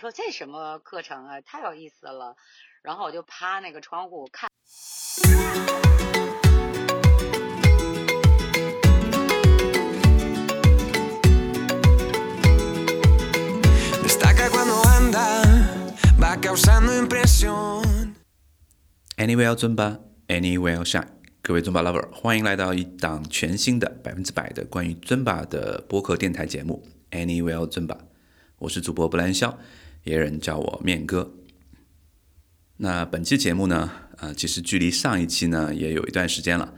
说这什么课程啊，太有意思了。然后我就趴那个窗户看。Anywhere 尊巴，Anywhere shine，各位尊巴 lover，欢迎来到一档全新的百分之百的关于尊巴的播客电台节目 Anywhere 尊巴，我是主播布兰肖，也有人叫我面哥。那本期节目呢，呃，其实距离上一期呢也有一段时间了。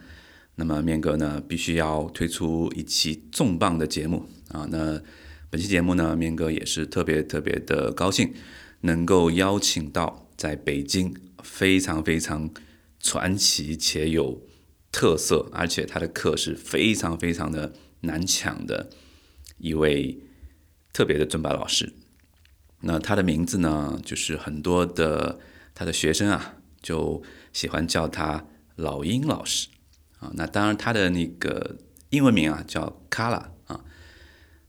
那么面哥呢，必须要推出一期重磅的节目啊。那本期节目呢，面哥也是特别特别的高兴，能够邀请到在北京非常非常传奇且有特色，而且他的课是非常非常的难抢的一位特别的尊巴老师。那他的名字呢，就是很多的。他的学生啊，就喜欢叫他老鹰老师啊。那当然，他的那个英文名啊叫卡拉啊。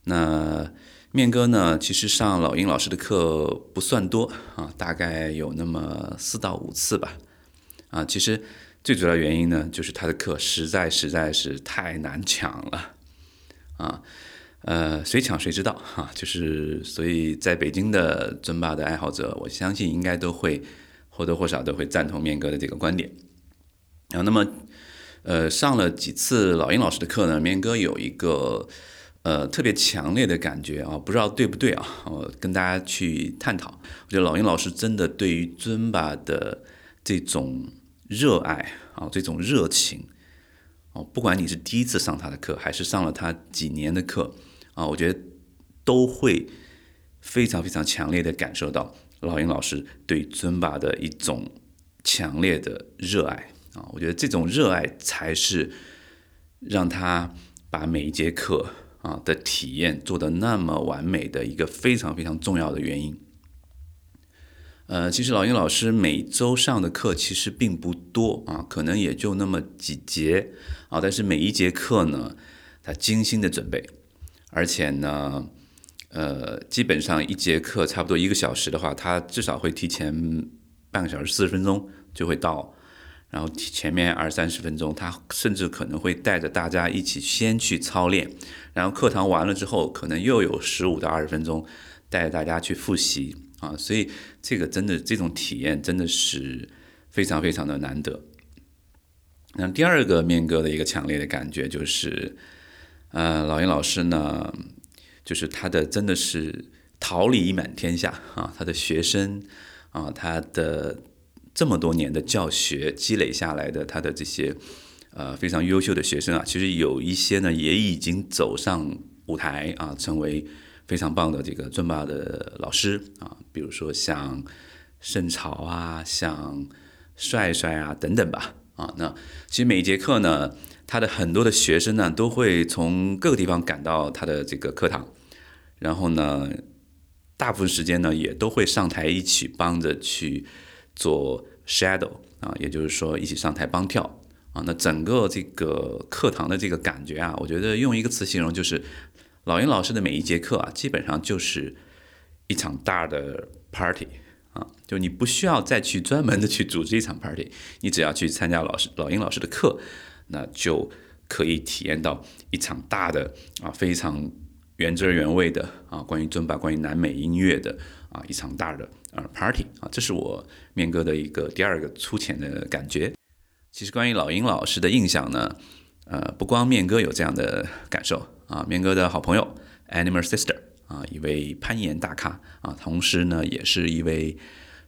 那面哥呢，其实上老鹰老师的课不算多啊，大概有那么四到五次吧。啊，其实最主要原因呢，就是他的课实在实在是太难抢了啊。呃，谁抢谁知道 哈。就是所以在北京的尊巴的爱好者，我相信应该都会。或多或少都会赞同面哥的这个观点啊。那么，呃，上了几次老鹰老师的课呢，面哥有一个呃特别强烈的感觉啊，不知道对不对啊？我跟大家去探讨。我觉得老鹰老师真的对于尊巴的这种热爱啊，这种热情哦，不管你是第一次上他的课，还是上了他几年的课啊，我觉得都会非常非常强烈的感受到。老鹰老师对尊巴的一种强烈的热爱啊，我觉得这种热爱才是让他把每一节课啊的体验做得那么完美的一个非常非常重要的原因。呃，其实老鹰老师每周上的课其实并不多啊，可能也就那么几节啊，但是每一节课呢，他精心的准备，而且呢。呃，基本上一节课差不多一个小时的话，他至少会提前半个小时四十分钟就会到，然后前面二三十分钟，他甚至可能会带着大家一起先去操练，然后课堂完了之后，可能又有十五到二十分钟带着大家去复习啊，所以这个真的这种体验真的是非常非常的难得。那第二个面哥的一个强烈的感觉就是，呃，老鹰老师呢。就是他的真的是桃李满天下啊！他的学生啊，他的这么多年的教学积累下来的，他的这些呃非常优秀的学生啊，其实有一些呢也已经走上舞台啊，成为非常棒的这个尊巴的老师啊，比如说像盛朝啊，像帅帅啊等等吧啊。那其实每一节课呢。他的很多的学生呢，都会从各个地方赶到他的这个课堂，然后呢，大部分时间呢，也都会上台一起帮着去做 shadow 啊，也就是说一起上台帮跳啊。那整个这个课堂的这个感觉啊，我觉得用一个词形容就是，老鹰老师的每一节课啊，基本上就是一场大的 party 啊，就你不需要再去专门的去组织一场 party，你只要去参加老师老鹰老师的课。那就可以体验到一场大的啊，非常原汁原味的啊，关于尊巴、关于南美音乐的啊，一场大的啊 party 啊，这是我面哥的一个第二个粗浅的感觉。其实关于老鹰老师的印象呢，呃，不光面哥有这样的感受啊，面哥的好朋友 Animal Sister 啊，一位攀岩大咖啊，同时呢，也是一位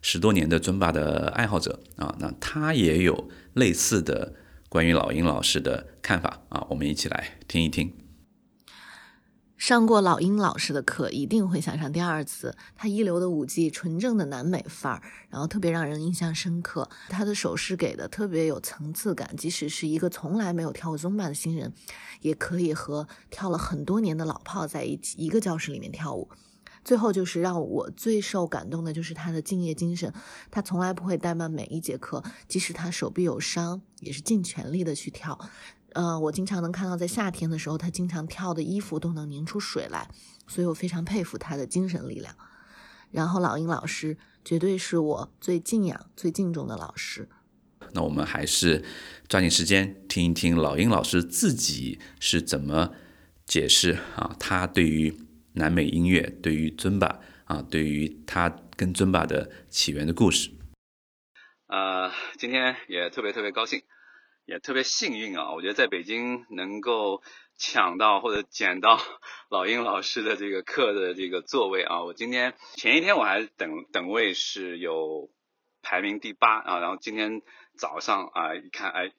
十多年的尊巴的爱好者啊，那他也有类似的。关于老鹰老师的看法啊，我们一起来听一听。上过老鹰老师的课，一定会想上第二次。他一流的舞技，纯正的南美范儿，然后特别让人印象深刻。他的手势给的特别有层次感，即使是一个从来没有跳过宗巴的新人，也可以和跳了很多年的老炮在一起一个教室里面跳舞。最后就是让我最受感动的，就是他的敬业精神。他从来不会怠慢每一节课，即使他手臂有伤，也是尽全力的去跳。呃，我经常能看到，在夏天的时候，他经常跳的衣服都能拧出水来，所以我非常佩服他的精神力量。然后老鹰老师绝对是我最敬仰、最敬重的老师。那我们还是抓紧时间听一听老鹰老师自己是怎么解释啊，他对于南美音乐、对于尊巴啊，对于他跟尊巴的起源的故事。呃，今天也特别特别高兴，也特别幸运啊！我觉得在北京能够抢到或者捡到老鹰老师的这个课的这个座位啊，我今天前一天我还等等位是有排名第八啊，然后今天。早上啊，一看哎，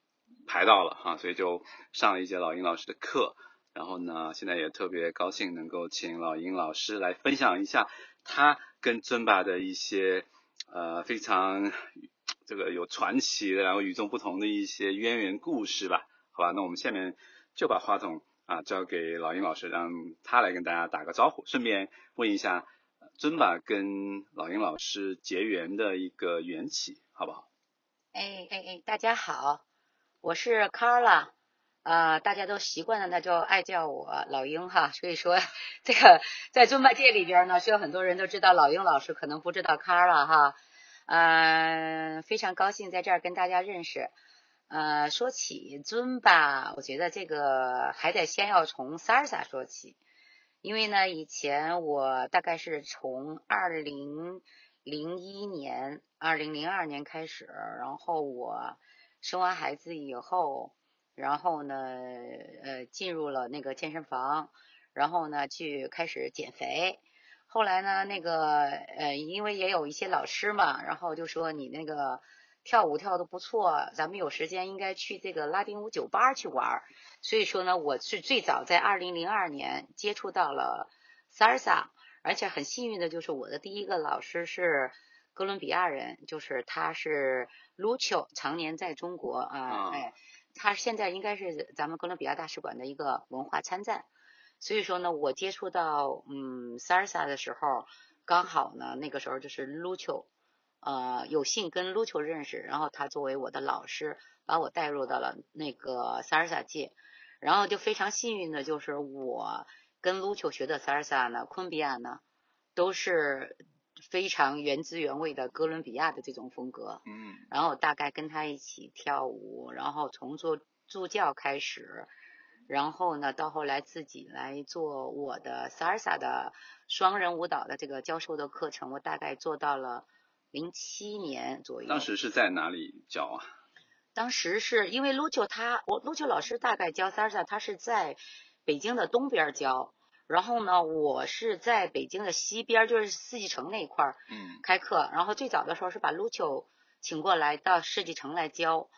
排到了哈，所以就上了一节老鹰老师的课。然后呢，现在也特别高兴能够请老鹰老师来分享一下他跟尊巴的一些呃非常这个有传奇的，然后与众不同的一些渊源故事吧。好吧，那我们下面就把话筒啊交给老鹰老师，让他来跟大家打个招呼，顺便问一下尊巴跟老鹰老师结缘的一个缘起，好不好？哎哎哎，大家好，我是 Carla，呃，大家都习惯了，那就爱叫我老鹰哈。所以说，这个在尊巴界里边呢，是有很多人都知道老鹰老师，可能不知道 Carla 哈。嗯，非常高兴在这儿跟大家认识。呃，说起尊巴，我觉得这个还得先要从 Salsa 说起，因为呢，以前我大概是从二零。零一年、二零零二年开始，然后我生完孩子以后，然后呢，呃，进入了那个健身房，然后呢，去开始减肥。后来呢，那个呃，因为也有一些老师嘛，然后就说你那个跳舞跳的不错，咱们有时间应该去这个拉丁舞酒吧去玩。所以说呢，我是最早在二零零二年接触到了 Salsa。而且很幸运的就是我的第一个老师是哥伦比亚人，就是他是 Lucio，常年在中国啊，哎，他现在应该是咱们哥伦比亚大使馆的一个文化参赞。所以说呢，我接触到嗯 Salsa 的时候，刚好呢那个时候就是 Lucio，呃，有幸跟 Lucio 认识，然后他作为我的老师，把我带入到了那个 Salsa 界，然后就非常幸运的就是我。跟卢丘学的萨尔萨呢，昆比亚呢，都是非常原汁原味的哥伦比亚的这种风格。嗯。然后大概跟他一起跳舞，然后从做助教开始，然后呢，到后来自己来做我的萨尔萨的双人舞蹈的这个教授的课程，我大概做到了零七年左右。当时是在哪里教啊？当时是因为卢丘他，我卢丘老师大概教萨尔萨，他是在。北京的东边教，然后呢，我是在北京的西边，就是四季城那一块儿，嗯，开课。然后最早的时候是把卢秋请过来到世纪城来教，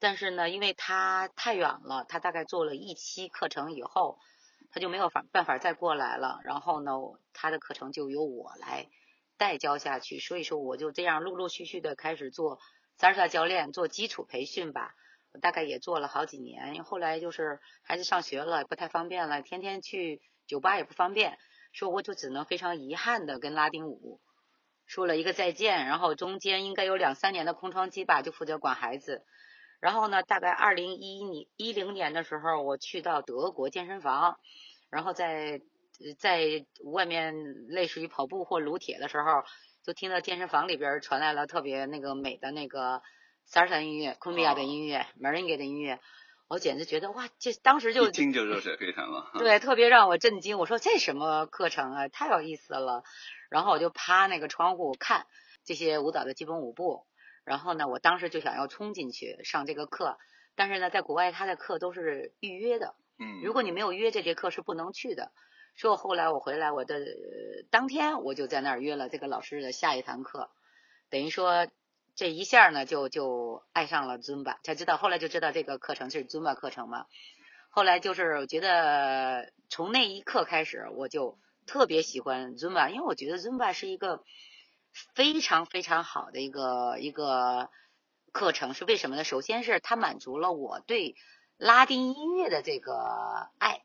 但是呢，因为他太远了，他大概做了一期课程以后，他就没有法办法再过来了。然后呢，他的课程就由我来代教下去。所以说，我就这样陆陆续续的开始做三十教练，做基础培训吧。我大概也做了好几年，后来就是孩子上学了，不太方便了，天天去酒吧也不方便，说我就只能非常遗憾的跟拉丁舞说了一个再见，然后中间应该有两三年的空窗期吧，就负责管孩子。然后呢，大概二零一一年一零年的时候，我去到德国健身房，然后在在外面类似于跑步或撸铁的时候，就听到健身房里边传来了特别那个美的那个。萨尔萨音乐、昆比亚的音乐、门人给的音乐，我简直觉得哇，这当时就一听就热血沸腾了。对，特别让我震惊。我说这什么课程啊，太有意思了。然后我就趴那个窗户看这些舞蹈的基本舞步。然后呢，我当时就想要冲进去上这个课，但是呢，在国外他的课都是预约的。嗯。如果你没有约这节课是不能去的。说我后来我回来，我的当天我就在那儿约了这个老师的下一堂课，等于说。这一下呢，就就爱上了尊巴，才知道后来就知道这个课程是尊巴课程嘛。后来就是我觉得从那一刻开始，我就特别喜欢尊巴，因为我觉得尊巴是一个非常非常好的一个一个课程。是为什么呢？首先是它满足了我对拉丁音乐的这个爱。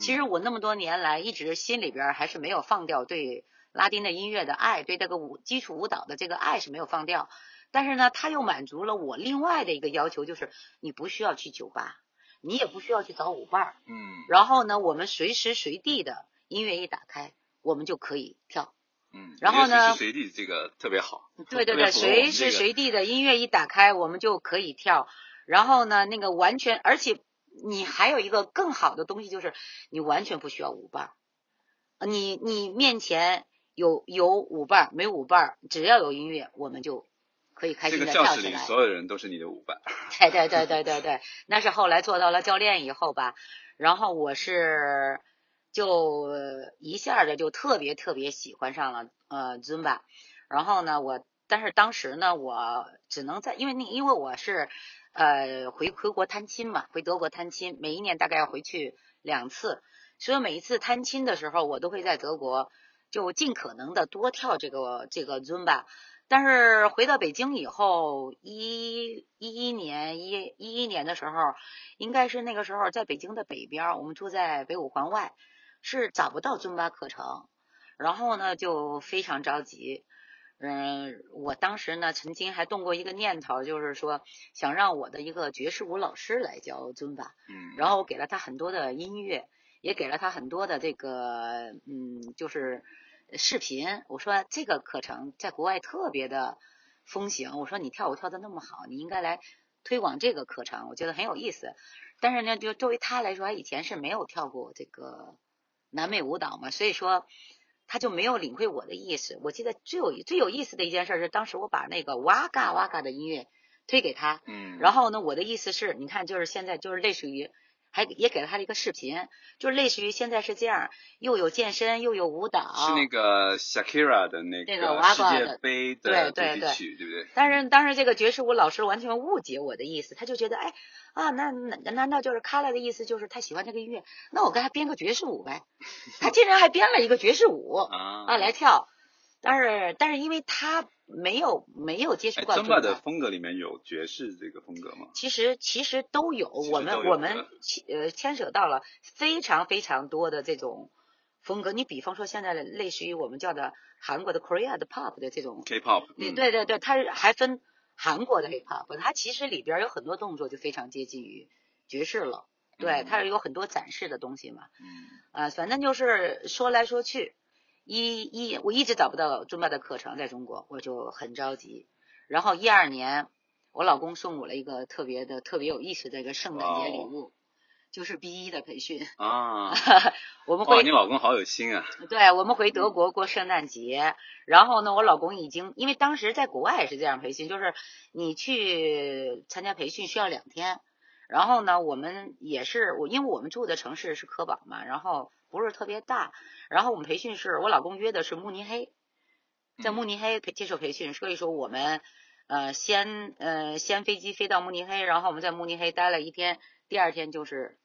其实我那么多年来一直心里边还是没有放掉对拉丁的音乐的爱，对这个舞基础舞蹈的这个爱是没有放掉。但是呢，他又满足了我另外的一个要求，就是你不需要去酒吧，你也不需要去找舞伴儿，嗯，然后呢，我们随时随地的音乐一打开，我们就可以跳，嗯，然后呢随时随地这个特别好，对对对，随时随地的音乐一打开，我们就可以跳。然后呢，那个完全，而且你还有一个更好的东西，就是你完全不需要舞伴儿。呃你你面前有有舞伴儿，没舞伴儿，只要有音乐，我们就可以开心这个教的跳起来。室里所有人都是你的舞伴。对对对对对对，那是后来做到了教练以后吧，然后我是就呃一下子就特别特别喜欢上了呃 Zumba，然后呢我但是当时呢我只能在因为那因为我是呃回回国探亲嘛，回德国探亲，每一年大概要回去两次，所以每一次探亲的时候，我都会在德国就尽可能的多跳这个这个 Zumba。但是回到北京以后，一一一年一一一年的时候，应该是那个时候在北京的北边儿，我们住在北五环外，是找不到尊巴课程，然后呢就非常着急。嗯，我当时呢曾经还动过一个念头，就是说想让我的一个爵士舞老师来教尊巴，嗯，然后我给了他很多的音乐，也给了他很多的这个嗯，就是视频。我说这个课程在国外特别的风行，我说你跳舞跳的那么好，你应该来推广这个课程，我觉得很有意思。但是呢，就作为他来说，他以前是没有跳过这个南美舞蹈嘛，所以说他就没有领会我的意思。我记得最有最有意思的一件事是，当时我把那个哇嘎哇嘎的音乐推给他，嗯，然后呢，我的意思是，你看，就是现在就是类似于，还也给了他了一个视频，就是类似于现在是这样，又有健身又有舞蹈，是那个 Shakira 的那那个娃世界杯对的对对主题曲，对不对？但是当时这个爵士舞老师完全误解我的意思，他就觉得，哎啊，那那难道就是卡拉的意思就是他喜欢这个音乐？那我给他编个爵士舞呗。他竟然还编了一个爵士舞啊啊来跳，但是但是因为他没有没有接触哎，过尊巴的风格里面有爵士这个风格吗？其实其实都有，我们我们牵呃牵扯到了非常非常多的这种风格。你比方说现在的类似于我们叫的韩国的 Korea 的 pop 的这种，K-pop，对嗯对对对，它是还分韩国的 hip hop，它其实里边儿有很多动作就非常接近于爵士了。对，嗯它是有很多展示的东西嘛。嗯啊，反正就是说来说去，一一我一直找不到尊巴的课程在中国，我就很着急。然后一二年，我老公送我了一个特别的、特别有意思的一个圣诞节礼物，就是 B 一的培训。啊，我们回，你老公好有心啊！对，我们回德国过圣诞节，然后呢，我老公已经因为当时在国外也是这样培训，就是你去参加培训需要两天，然后呢，我们也是我，因为我们住的城市是科堡嘛，然后不是特别大，然后我们培训是我老公约的是慕尼黑，在嗯。慕尼黑培接受培训，所以说我们呃先呃先飞机飞到慕尼黑，然后我们在慕尼黑待了一天，第二天就是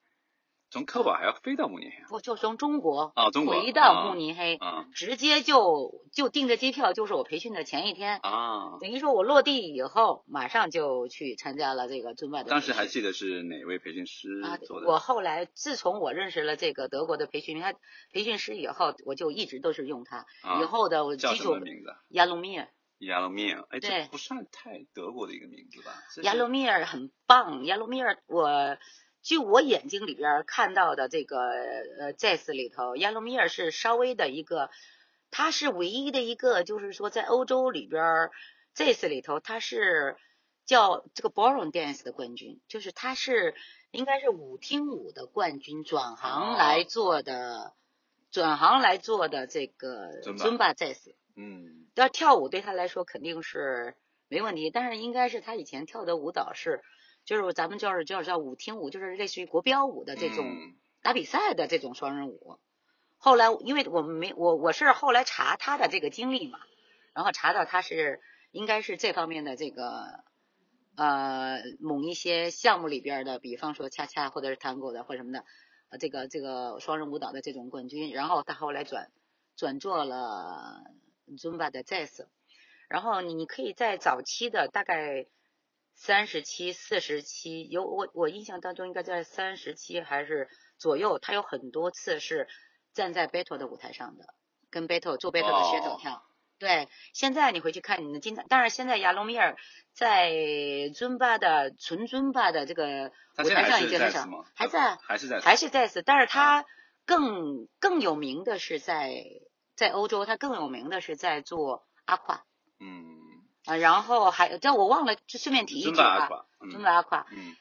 从科瓦还要飞到慕尼黑不就从中国啊中国回到啊慕尼黑。啊直接就就订的机票，就是我培训的前一天，啊！等于说我落地以后，马上就去参加了这个尊巴的。当时还记得是哪位培训师啊做，的？我后来自从我认识了这个德国的培训他培训师以后，我就一直都是用他。啊以后的我叫基础什么名字？亚鲁米尔，亚罗米尔。哎，这不算太德国的一个名字吧？这是亚鲁米尔很棒，亚鲁米尔我。据我眼睛里边儿看到的这个呃 jazz 里头，亚罗米尔是稍微的一个，他是唯一的一个，就是说在欧洲里边儿 jazz 里头，他是叫这个 ballroom dance 的冠军，就是他是应该是舞厅舞的冠军，转行哦。来做的，转行来做的这个 Zumba Zumba jazz。嗯。要跳舞对他来说肯定是没问题，但是应该是他以前跳的舞蹈是，就是咱们叫是叫叫舞厅舞，就是类似于国标舞的这种嗯。打比赛的这种双人舞。后来因为我们没我我是后来查他的这个经历嘛，然后查到他是应该是这方面的这个呃某一些项目里边的，比方说恰恰或者是 tango 的或什么的，呃这个这个双人舞蹈的这种冠军，然后他后来转转做了 Zumba 的 jazz，然后你你可以在早期的大概三十七、四十七，有我我印象当中应该在三十七还是左右，他有很多次是站在 battle 的舞台上的，跟 battle 做 battle 的选手哦。跳。对，现在你回去看，你能经常，当然现在亚龙米尔在尊巴的纯尊巴的这个舞台上已经很少还在，还是在还是在此，但是啊。他更更有名的是在在欧洲，他更有名的是在做阿胯嗯，啊，然后还有这我忘了，就顺便提一句啊，尊巴阿胯，嗯。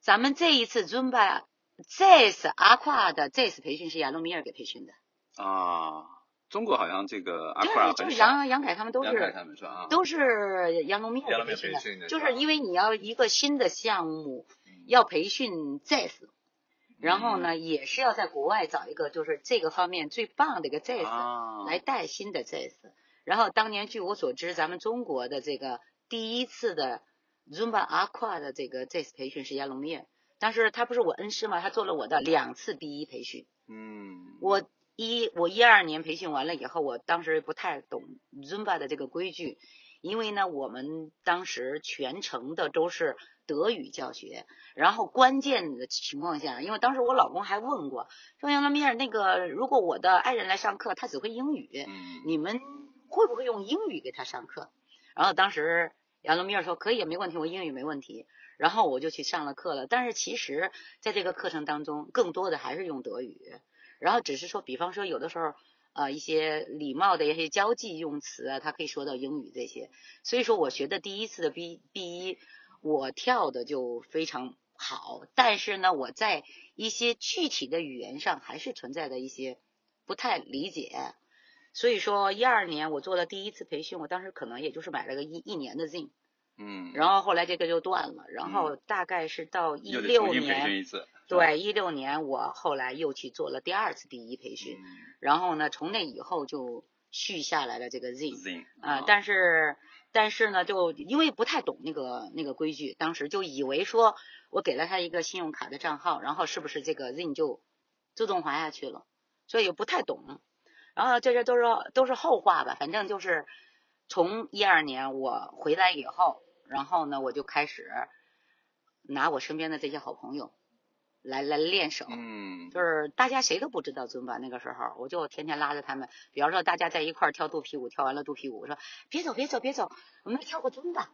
咱们这一次尊巴这次阿胯的这次培训是亚罗米尔给培训的，啊，中国好像这个阿对垮，就是，杨杨凯他们都杨凯是他们说啊，都是杨龙米杨罗米尔尔培训的训的，就是因为你要一个新的项目嗯。要培训 ZES，然后呢也是要在国外找一个就是这个方面最棒的一个 ZES 啊，来带新的 ZES。然后当年据我所知，咱们中国的这个第一次的 Zumba Aqua 的这个 ZES 培训是亚龙米尔，当时他不是我恩师嘛，他做了我的两次 B 一培训。嗯，我一我一二年培训完了以后，我当时不太懂 Zumba 的这个规矩，因为呢，我们当时全程的都是德语教学，然后关键的情况下，因为当时我老公还问过，说杨拉米尔那个，如果我的爱人来上课，他只会英语，嗯。你们会不会用英语给他上课？然后当时杨罗米尔说可以，没问题，我英语没问题。然后我就去上了课了。但是其实在这个课程当中，更多的还是用德语。然后只是说，比方说有的时候，呃，一些礼貌的一些交际用词啊，他可以说到英语这些。所以说我学的第一次的 B B 一，我跳的就非常好。但是呢，我在一些具体的语言上还是存在的一些不太理解。所以说，一二年我做了第一次培训，我当时可能也就是买了个一一年的 Zin，嗯，然后后来这个就断了，然后大概是到一六年，对，一六年我后来又去做了第二次第一培训，嗯。然后呢，从那以后就续下来了这个 Zin，Zing 啊、但是但是呢，就因为不太懂那个那个规矩，当时就以为说我给了他一个信用卡的账号，然后是不是这个 Zin 就自动滑下去了，所以也不太懂。然后这些都是都是后话吧，反正就是从一二年我回来以后，然后呢，我就开始拿我身边的这些好朋友来来练手。嗯，就是大家谁都不知道尊巴那个时候，我就天天拉着他们。比方说大家在一块儿跳肚皮舞，跳完了肚皮舞，我说别走别走别走，我们跳个尊巴。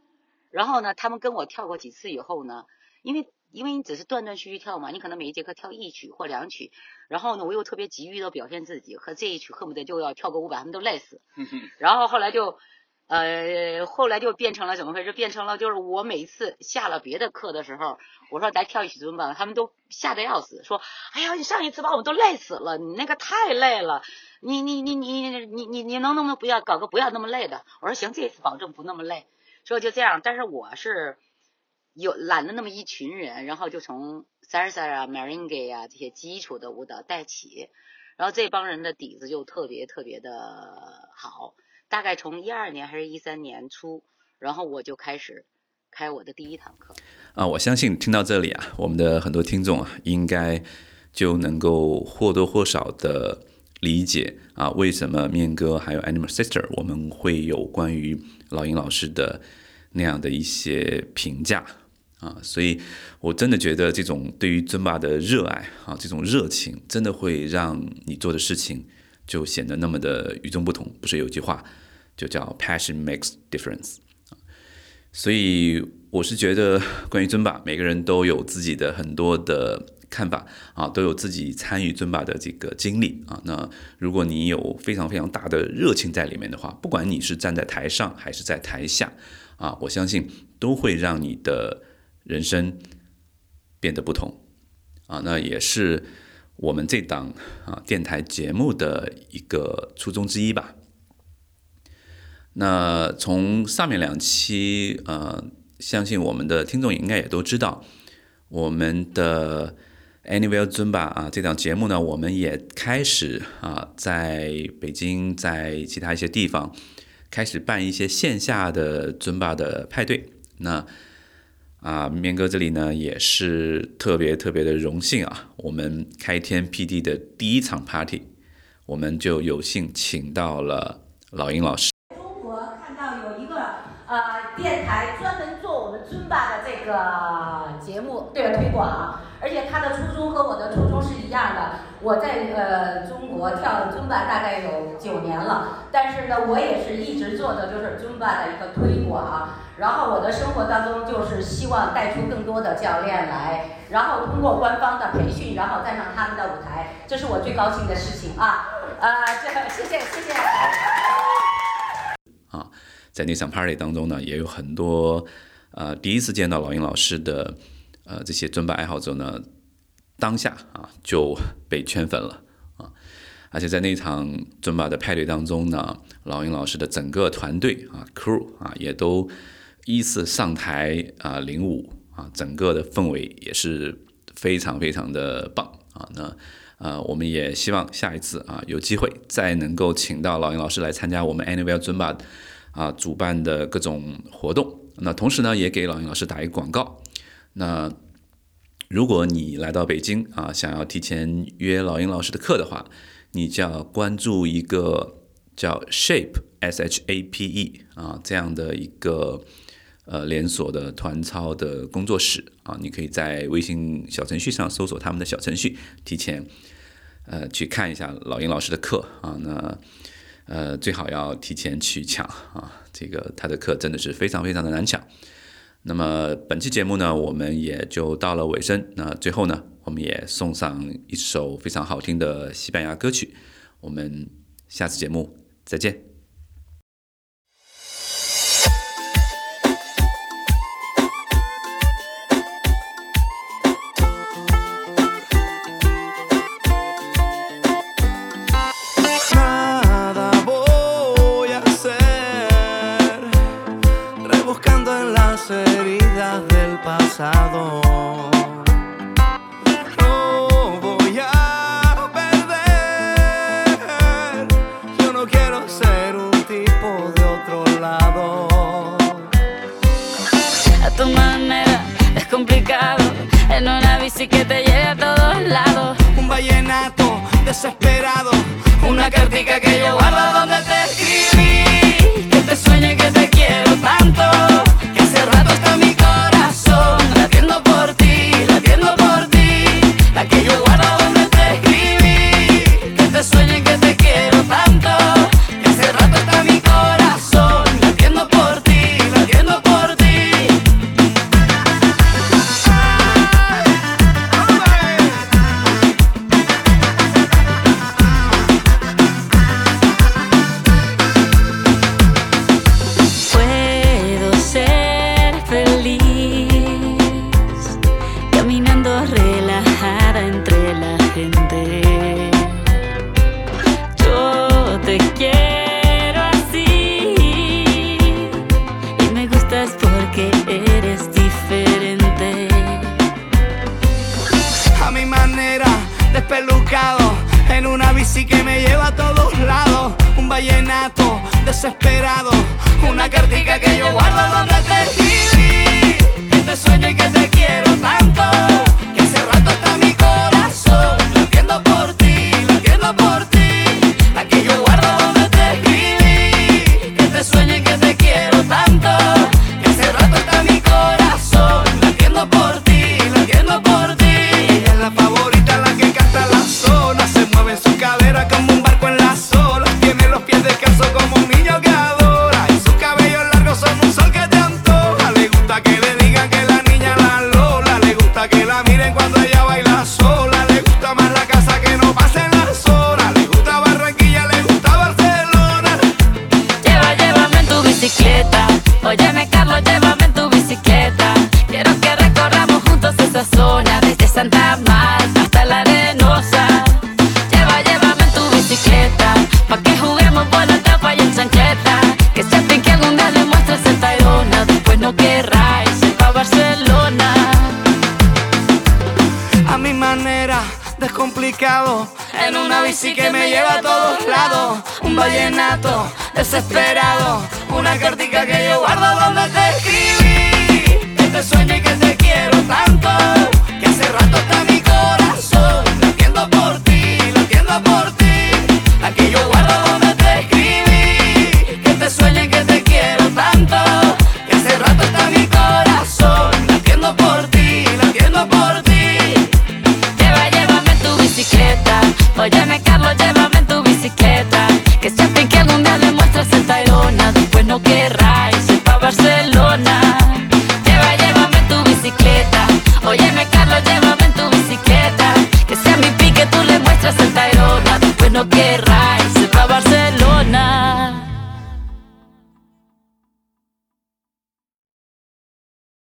然后呢，他们跟我跳过几次以后呢，因为因为你只是断断续续跳嘛，你可能每一节课跳一曲或两曲，然后呢，我又特别急于的表现自己，和这一曲恨不得就要跳个五百，他们都累死。然后后来就，呃，后来就变成了怎么回事？变成了就是我每次下了别的课的时候，我说咱跳一曲怎么办，他们都吓得要死，说，哎呀，你上一次把我们都累死了，你那个太累了，你你你你你你你能不能不要搞个不要那么累的？我说行，这次保证不那么累。所以就这样，但是我是有揽了那么一群人，然后就从 salsa 啊、merengue 啊这些基础的舞蹈带起，然后这帮人的底子就特别特别的好。大概从一二年还是一三年初，然后我就开始开我的第一堂课。啊，我相信听到这里啊，我们的很多听众啊，应该就能够或多或少的理解啊，为什么面哥还有 Animal Sister 我们会有关于老鹰老师的那样的一些评价啊，所以我真的觉得这种对于尊巴的热爱啊，这种热情，真的会让你做的事情就显得那么的与众不同。不是有句话就叫 “passion makes difference”。所以我是觉得，关于尊巴，每个人都有自己的很多的看法啊，都有自己参与尊巴的这个经历啊。那如果你有非常非常大的热情在里面的话，不管你是站在台上还是在台下啊，我相信都会让你的人生变得不同啊。那也是我们这档啊电台节目的一个初衷之一吧。那从上面两期，呃，相信我们的听众应该也都知道，我们的 Anywhere Zumba 啊这档节目呢，我们也开始啊，在北京，在其他一些地方开始办一些线下的 Zumba 的派对。那啊，面哥这里呢也是特别特别的荣幸啊，我们开天辟地的第一场 party，我们就有幸请到了老鹰老师。中国看到有一个呃电台专门做我们尊巴的这个节目，对推广，而且他的初衷和我的初衷是一样的。我在呃中国跳尊巴大概有九年了，但是呢，我也是一直做的就是尊巴的一个推广。然后我的生活当中就是希望带出更多的教练来，然后通过官方的培训，然后带上他们的舞台，这是我最高兴的事情啊。啊，这谢谢谢谢。啊，在那场 party 当中呢，也有很多呃第一次见到老鹰老师的呃这些尊巴爱好者呢，当下啊就被圈粉了啊，而且在那场尊巴的派对当中呢，老鹰老师的整个团队啊 crew 啊也都依次上台啊领舞啊，整个的氛围也是非常非常的棒啊，那。呃，我们也希望下一次啊有机会再能够请到老鹰老师来参加我们 Anywhere Zumba 啊主办的各种活动。那同时呢，也给老鹰老师打一个广告。那如果你来到北京啊，想要提前约老鹰老师的课的话，你就要关注一个叫 Shape S H A P E 啊这样的一个呃连锁的团操的工作室啊，你可以在微信小程序上搜索他们的小程序，提前。呃，去看一下老鹰老师的课啊，那呃最好要提前去抢啊，这个他的课真的是非常非常的难抢。那么本期节目呢，我们也就到了尾声。那最后呢，我们也送上一首非常好听的西班牙歌曲。我们下次节目再见。cartica que yo en una bici que me lleva a todos lados. Un vallenato desesperado, una cartica que yo guardo donde te escribí. Que te sueño y que te quiero tanto. desesperado. Una cartica que yo guardo donde te